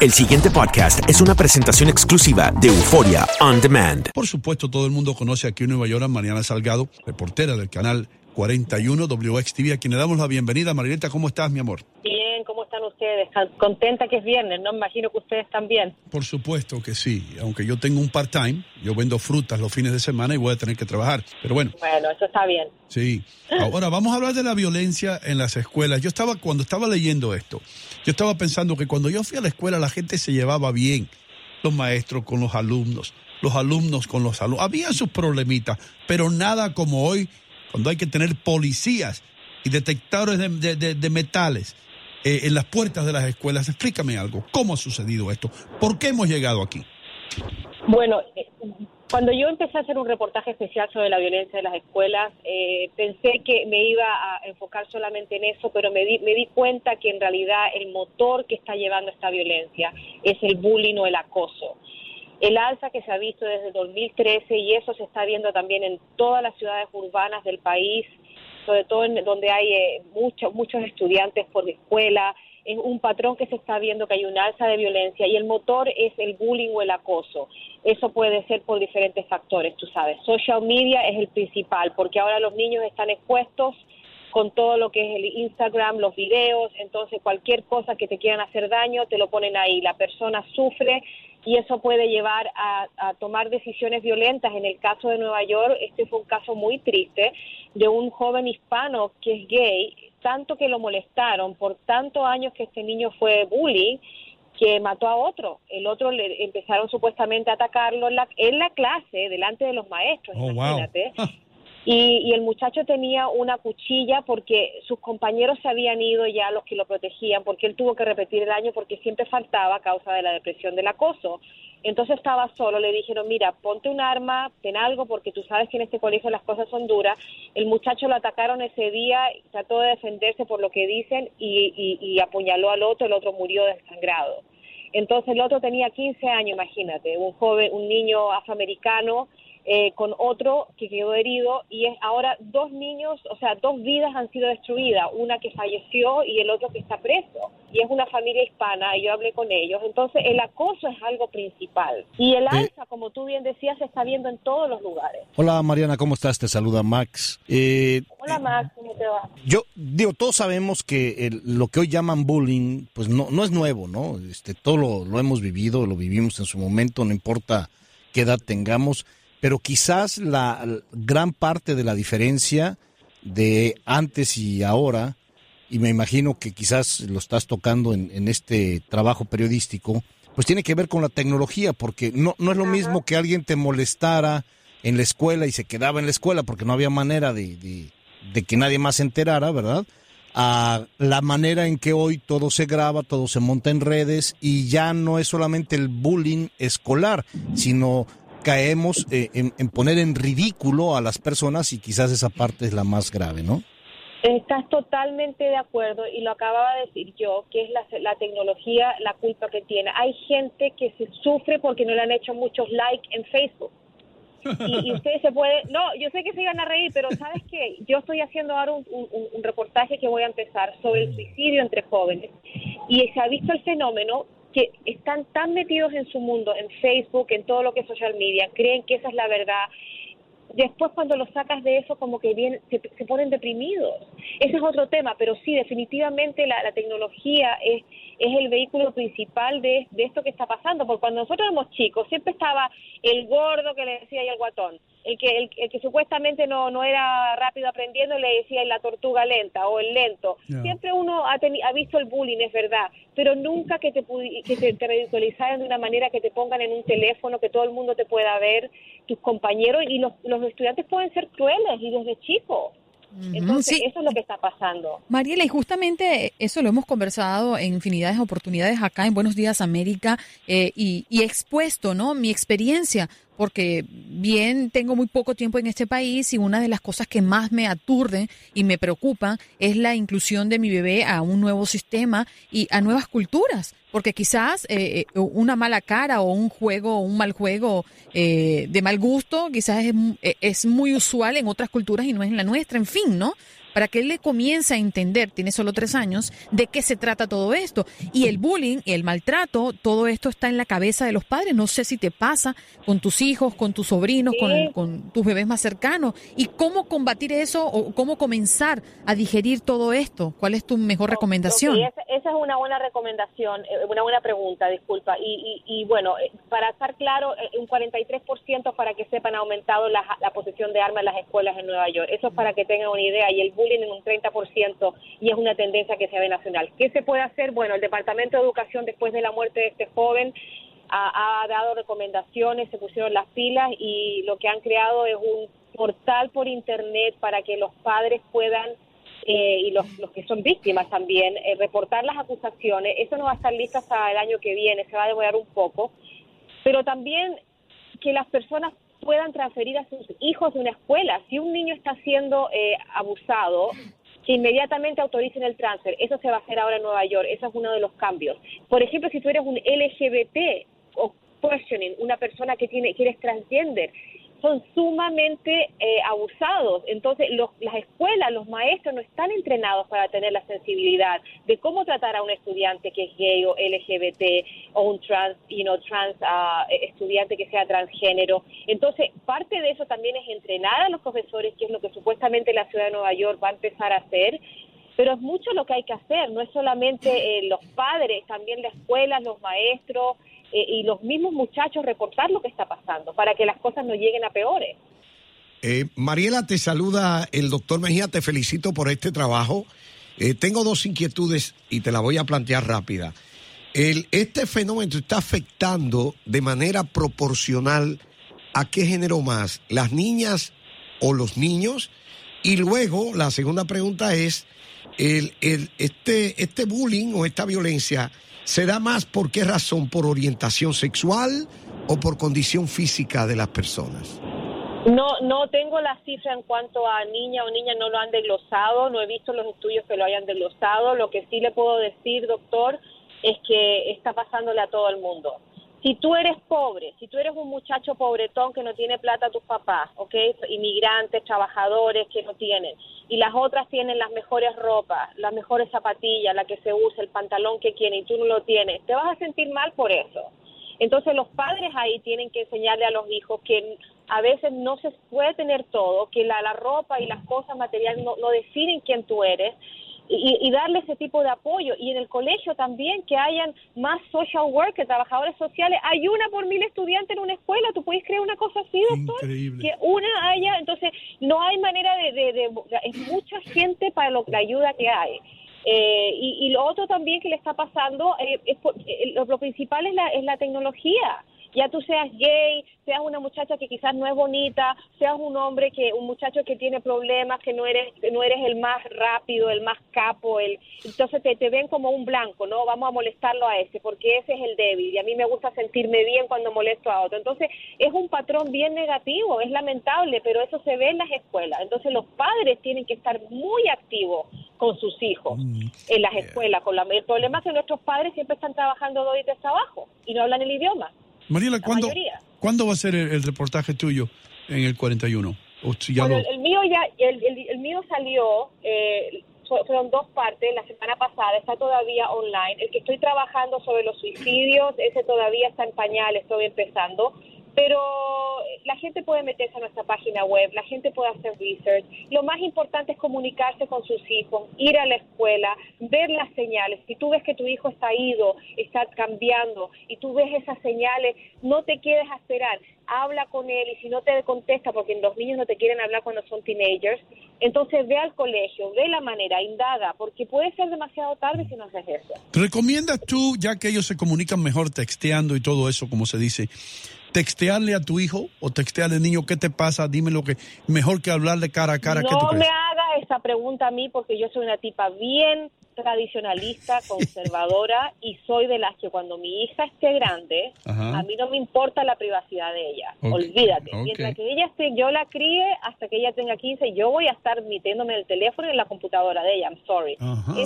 El siguiente podcast es una presentación exclusiva de Euforia On Demand. Por supuesto, todo el mundo conoce aquí en Nueva York a Mariana Salgado, reportera del canal 41 WXTV, a quien le damos la bienvenida. Marieta, ¿cómo estás, mi amor? Bien, ¿cómo están ustedes? Contenta que es viernes, ¿no? Imagino que ustedes también. Por supuesto que sí, aunque yo tengo un part-time, yo vendo frutas los fines de semana y voy a tener que trabajar, pero bueno. Bueno, eso está bien. Sí. Ahora vamos a hablar de la violencia en las escuelas. Yo estaba, cuando estaba leyendo esto, yo estaba pensando que cuando yo fui a la escuela la gente se llevaba bien, los maestros con los alumnos, los alumnos con los alumnos. Había sus problemitas, pero nada como hoy cuando hay que tener policías y detectores de, metales eh, en las puertas de las escuelas. Explícame algo, ¿cómo ha sucedido esto? ¿Por qué hemos llegado aquí? Bueno, eh, cuando yo empecé a hacer un reportaje especial sobre la violencia en las escuelas, eh, pensé que me iba a enfocar solamente en eso, pero me di, me di cuenta que en realidad el motor que está llevando esta violencia es el bullying o el acoso el alza que se ha visto desde 2013 y eso se está viendo también en todas las ciudades urbanas del país, sobre todo en donde hay eh, muchos muchos estudiantes por escuela, es un patrón que se está viendo que hay un alza de violencia y el motor es el bullying o el acoso. Eso puede ser por diferentes factores, tú sabes. Social media es el principal porque ahora los niños están expuestos con todo lo que es el Instagram, los videos, entonces cualquier cosa que te quieran hacer daño te lo ponen ahí. La persona sufre y eso puede llevar a, tomar decisiones violentas. En el caso de Nueva York, este fue un caso muy triste de un joven hispano que es gay, tanto que lo molestaron por tantos años que este niño fue bullying que mató a otro. El otro le empezaron supuestamente a atacarlo en la, en la clase, delante de los maestros, oh, imagínate. Y, el muchacho tenía una cuchilla porque sus compañeros se habían ido ya los que lo protegían, porque él tuvo que repetir el año porque siempre faltaba a causa de la depresión del acoso. Entonces estaba solo, le dijeron, mira, ponte un arma, ten algo, porque tú sabes que en este colegio las cosas son duras. El muchacho lo atacaron ese día, trató de defenderse por lo que dicen y, y apuñaló al otro, el otro murió desangrado. Entonces el otro tenía 15 años, imagínate, un joven, un niño afroamericano eh, con otro que quedó herido y es ahora dos niños, o sea, dos vidas han sido destruidas, una que falleció y el otro que está preso. Y es una familia hispana, y yo hablé con ellos. Entonces, el acoso es algo principal. Y el alza, como tú bien decías, se está viendo en todos los lugares. Hola Mariana, ¿cómo estás? Te saluda Max. Eh, Hola Max, ¿cómo te va? Yo digo, todos sabemos que lo que hoy llaman bullying, pues no, no es nuevo, ¿no? Este, todo lo, lo hemos vivido, lo vivimos en su momento, no importa qué edad tengamos pero quizás la gran parte de la diferencia de antes y ahora, y me imagino que quizás lo estás tocando en, este trabajo periodístico, pues tiene que ver con la tecnología, porque no, no es lo mismo que alguien te molestara en la escuela y se quedaba en la escuela porque no había manera de, de que nadie más se enterara, ¿verdad? a la manera en que hoy todo se graba, todo se monta en redes y ya no es solamente el bullying escolar, sino caemos eh, en, poner en ridículo a las personas y quizás esa parte es la más grave, ¿no? Estás totalmente de acuerdo y lo acababa de decir yo, que es la, tecnología la culpa que tiene. Hay gente que se sufre porque no le han hecho muchos likes en Facebook. Y, ustedes se pueden, no, yo sé que se iban a reír, pero ¿sabes qué? Yo estoy haciendo ahora un, un reportaje que voy a empezar sobre el suicidio entre jóvenes y se ha visto el fenómeno que están tan metidos en su mundo, en Facebook, en todo lo que es social media, creen que esa es la verdad. Después cuando los sacas de eso como que bien, se, ponen deprimidos. Ese es otro tema, pero sí, definitivamente la, la tecnología es, es el vehículo principal de, de, esto que está pasando, porque cuando nosotros éramos chicos siempre estaba el gordo que le decía y el guatón, el que, el, que supuestamente no, no era rápido aprendiendo le decía la tortuga lenta o el lento. Siempre uno ha, ha visto el bullying, es verdad, pero nunca que te, que te, te ridiculizaran de una manera que te pongan en un teléfono, que todo el mundo te pueda ver, tus compañeros, y los, los estudiantes pueden ser crueles y desde chicos. Entonces, eso es lo que está pasando. Mariela, y justamente eso lo hemos conversado en infinidades de oportunidades acá en Buenos Días América eh, y, y, expuesto, ¿no? Mi experiencia porque bien tengo muy poco tiempo en este país y una de las cosas que más me aturden y me preocupan es la inclusión de mi bebé a un nuevo sistema y a nuevas culturas, porque quizás eh, eh, una mala cara o un juego, un mal juego eh, de mal gusto, quizás es, es muy usual en otras culturas y no es en la nuestra, en fin, ¿no? Para que él le comience a entender, tiene solo tres años, de qué se trata todo esto. Y el bullying, el maltrato, todo esto está en la cabeza de los padres. No sé si te pasa con tus hijos, con tus sobrinos, con, con tus bebés más cercanos. ¿Y cómo combatir eso o cómo comenzar a digerir todo esto? ¿Cuál es tu mejor recomendación? esa, esa, es una buena recomendación, eh, una buena pregunta, disculpa. Y, y, y bueno, eh, para estar claro, eh, un 43% para que sepan ha aumentado la, la posesión de armas en las escuelas en Nueva York. Eso es para que tengan una idea. Y el bullying en un 30% y es una tendencia que se ve nacional. ¿Qué se puede hacer? Bueno, el Departamento de Educación después de la muerte de este joven ha, dado recomendaciones, se pusieron las pilas y lo que han creado es un portal por internet para que los padres puedan eh, y los, los, que son víctimas también, eh, reportar las acusaciones. Eso no va a estar listo hasta el año que viene, se va a demorar un poco. Pero también que las personas puedan transferir a sus hijos de una escuela. Si un niño está siendo eh, abusado, que inmediatamente autoricen el transfer. Eso se va a hacer ahora en Nueva York. Eso es uno de los cambios. Por ejemplo, si tú eres un LGBT o questioning, una persona que tiene que eres transgender, son sumamente eh, abusados. Entonces, los, las escuelas, los maestros no están entrenados para tener la sensibilidad de cómo tratar a un estudiante que es gay o LGBT o un trans, you know, trans uh, estudiante que sea transgénero. Entonces, parte de eso también es entrenar a los profesores, que es lo que supuestamente la ciudad de Nueva York va a empezar a hacer. Pero es mucho lo que hay que hacer, no es solamente eh, los padres, también las escuelas, los maestros, eh, y los mismos muchachos reportar lo que está pasando para que las cosas no lleguen a peores. Eh, Mariela, te saluda el doctor Mejía, te felicito por este trabajo. Tengo dos inquietudes y te la voy a plantear rápida. El, este fenómeno está afectando de manera proporcional a qué género más, las niñas o los niños. Y luego la segunda pregunta es, el, el, este, este bullying o esta violencia ¿Se da más por qué razón? ¿Por orientación sexual o por condición física de las personas? No, no tengo la cifra en cuanto a niña o niña no lo han desglosado, no he visto los estudios que lo hayan desglosado. Lo que sí le puedo decir, doctor, es que está pasándole a todo el mundo. Si tú eres pobre, si tú eres un muchacho pobretón que no tiene plata tus papás, ¿ok? Inmigrantes, trabajadores que no tienen, y las otras tienen las mejores ropas, las mejores zapatillas, la que se usa, el pantalón que quieren y tú no lo tienes, te vas a sentir mal por eso. Entonces los padres ahí tienen que enseñarle a los hijos que a veces no se puede tener todo, que la, la ropa y las cosas materiales no, no definen quién tú eres y, y, darle ese tipo de apoyo. Y en el colegio también que hayan más social workers, trabajadores sociales. Hay una por mil estudiantes en una escuela. ¿Tú puedes creer una cosa así, doctor? Increíble. Que una haya, entonces no hay manera de... de, de es mucha gente para lo, la ayuda que hay. Eh, y, y, lo otro también que le está pasando, eh, es, eh, lo, lo, principal es la, es la tecnología ya tú seas gay, seas una muchacha que quizás no es bonita, seas un hombre que un muchacho que tiene problemas, que no eres no eres el más rápido, el más capo, el entonces te, te ven como un blanco, ¿no? Vamos a molestarlo a ese porque ese es el débil y a mí me gusta sentirme bien cuando molesto a otro. Entonces, es un patrón bien negativo, es lamentable, pero eso se ve en las escuelas. Entonces, los padres tienen que estar muy activos con sus hijos mm, en las escuelas. Con la, el problema es que nuestros padres siempre están trabajando dos y tres trabajo y no hablan el idioma. Mariela, ¿cuándo, ¿cuándo va a ser el, el, reportaje tuyo en el 41? O si ya bueno, lo... el mío ya, el, el, el mío salió, eh, fueron dos partes, la semana pasada, está todavía online. El que estoy trabajando sobre los suicidios, ese todavía está en pañal, estoy empezando. Pero la gente puede meterse a nuestra página web, la gente puede hacer research. Lo más importante es comunicarse con sus hijos, ir a la escuela, ver las señales. Si tú ves que tu hijo está ido, está cambiando y tú ves esas señales, no te quedes a esperar. Habla con él y si no te contesta, porque los niños no te quieren hablar cuando son teenagers, entonces ve al colegio, ve la manera, indaga, porque puede ser demasiado tarde si no haces eso. ¿Recomiendas tú, ya que ellos se comunican mejor texteando y todo eso, como se dice, textearle a tu hijo o textearle al niño qué te pasa, dime lo que mejor que hablarle cara a cara. No ¿qué tú crees? me haga esa pregunta a mí porque yo soy una tipa bien tradicionalista, conservadora y soy de las que cuando mi hija esté grande, Ajá. a mí no me importa la privacidad de ella. Okay. Olvídate. Okay. Mientras que ella esté, yo la críe hasta que ella tenga 15, yo voy a estar metiéndome en el teléfono y en la computadora de ella. I'm sorry.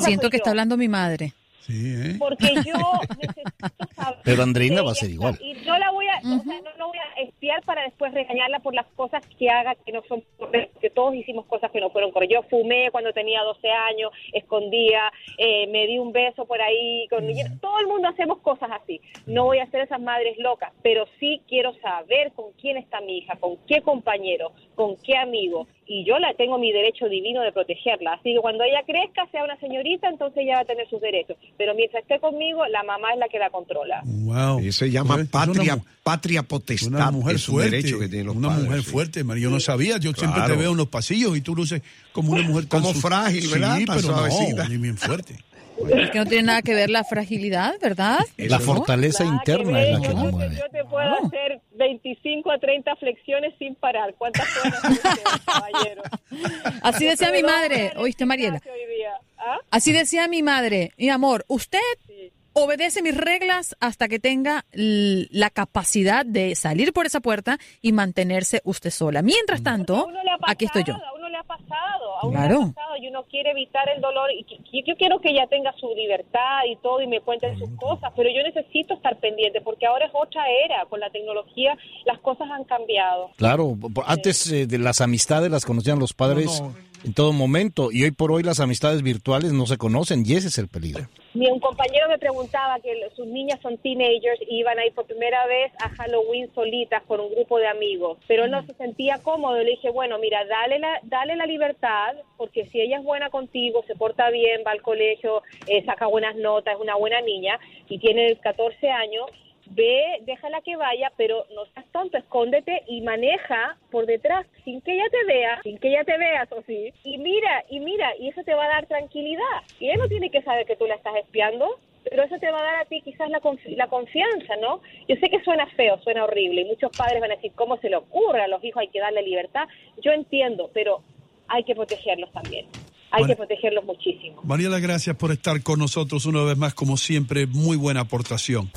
Siento que yo. está hablando mi madre. Sí, ¿eh? Porque yo necesito saber. Pero Andreina va a ser igual. Y no la voy a, uh -huh. o sea, no, no voy a espiar para después regañarla por las cosas que haga que no son correctas, que todos hicimos cosas que no fueron correctas. Yo fumé cuando tenía 12 años, escondía, eh, me di un beso por ahí, con, todo el mundo hacemos cosas así. No voy a ser esas madres locas, pero sí quiero saber con quién está mi hija, con qué compañero, con qué amigo, y yo la tengo mi derecho divino de protegerla. Así que cuando ella crezca, sea una señorita, entonces ella va a tener sus derechos. Pero mientras esté conmigo, la mamá es la que la controla. Wow. Eso se llama patria, patria potestad. Una mujer es fuerte. derecho que tienen los una padres, mujer sí. fuerte, María. Yo no sabía. Yo siempre te veo en los pasillos y tú luces como una mujer tan Como su- frágil, ¿verdad? Sí, Tan pero suavecita. no, ni bien fuerte. Es que no tiene nada que ver la fragilidad, ¿verdad? La Eso, fortaleza que interna es la que la te- mueve. Yo te puedo hacer 25 a 30 flexiones sin parar. ¿Cuántas caballero? Así decía mi madre, ¿oíste, Mariela? ¿ah? Así decía mi madre, mi amor, usted obedece mis reglas hasta que tenga la capacidad de salir por esa puerta y mantenerse usted sola. Mientras tanto, aquí estoy yo. Pasado, a uno Claro. ha pasado y uno quiere evitar el dolor. Y yo quiero que ella tenga su libertad y todo y me cuenten sus cosas, pero yo necesito estar pendiente porque ahora es otra era. Con la tecnología las cosas han cambiado. Claro, antes eh, de las amistades las conocían los padres No, no. En todo momento y hoy por hoy las amistades virtuales no se conocen y ese es el peligro. Mi un compañero me preguntaba que sus niñas son teenagers y iban a ir por primera vez a Halloween solitas con un grupo de amigos, pero no se sentía cómodo. Le dije, bueno, mira, dale la, dale la libertad, porque si ella es buena contigo, se porta bien, va al colegio, eh, saca buenas notas, es una buena niña y tiene 14 años, ve, déjala que vaya, pero no seas tonto, escóndete y maneja por detrás sin que ella te vea, sin que ella te vea, eso sí. Y mira, y mira, y eso te va a dar tranquilidad. Y ella no tiene que saber que tú la estás espiando, pero eso te va a dar a ti quizás la, la confianza, ¿no? Yo sé que suena feo, suena horrible, y muchos padres van a decir, ¿cómo se le ocurre a los hijos? Hay que darle libertad. Yo entiendo, pero hay que protegerlos también. Hay Bueno. que protegerlos muchísimo. Mariela, gracias por estar con nosotros una vez más, como siempre. Muy buena aportación.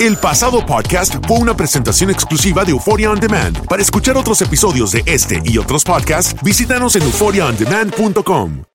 El pasado podcast fue una presentación exclusiva de Euphoria On Demand. Para escuchar otros episodios de este y otros podcasts, visítanos en euphoriaondemand.com.